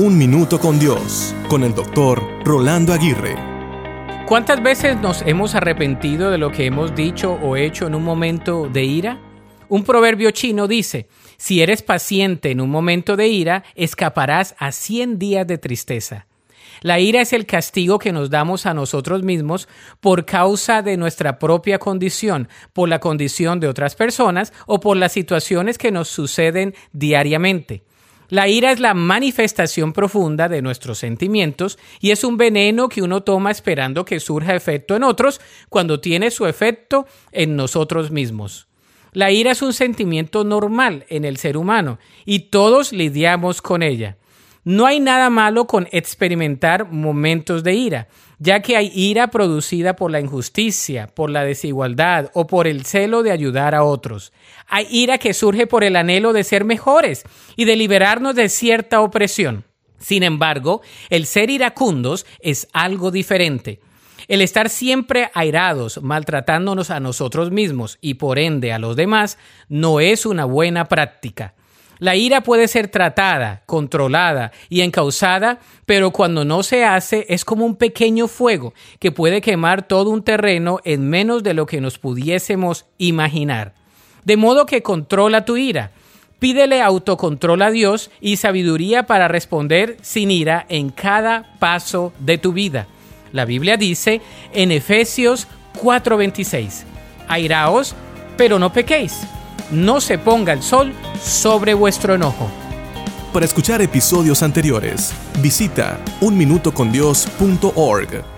Un Minuto con Dios, con el doctor Rolando Aguirre. ¿Cuántas veces nos hemos arrepentido de lo que hemos dicho o hecho en un momento de ira? Un proverbio chino dice, si eres paciente en un momento de ira, escaparás a 100 días de tristeza. La ira es el castigo que nos damos a nosotros mismos por causa de nuestra propia condición, por la condición de otras personas o por las situaciones que nos suceden diariamente. La ira es la manifestación profunda de nuestros sentimientos y es un veneno que uno toma esperando que surja efecto en otros cuando tiene su efecto en nosotros mismos. La ira es un sentimiento normal en el ser humano y todos lidiamos con ella. No hay nada malo con experimentar momentos de ira, ya que hay ira producida por la injusticia, por la desigualdad o por el celo de ayudar a otros. Hay ira que surge por el anhelo de ser mejores y de liberarnos de cierta opresión. Sin embargo, el ser iracundos es algo diferente. El estar siempre airados, maltratándonos a nosotros mismos y por ende a los demás, no es una buena práctica. La ira puede ser tratada, controlada y encausada, pero cuando no se hace es como un pequeño fuego que puede quemar todo un terreno en menos de lo que nos pudiésemos imaginar. De modo que controla tu ira. Pídele autocontrol a Dios y sabiduría para responder sin ira en cada paso de tu vida. La Biblia dice en Efesios 4:26, airaos, pero no pequéis no se ponga el sol sobre vuestro enojo. Para escuchar episodios anteriores, visita unminutocondios.org.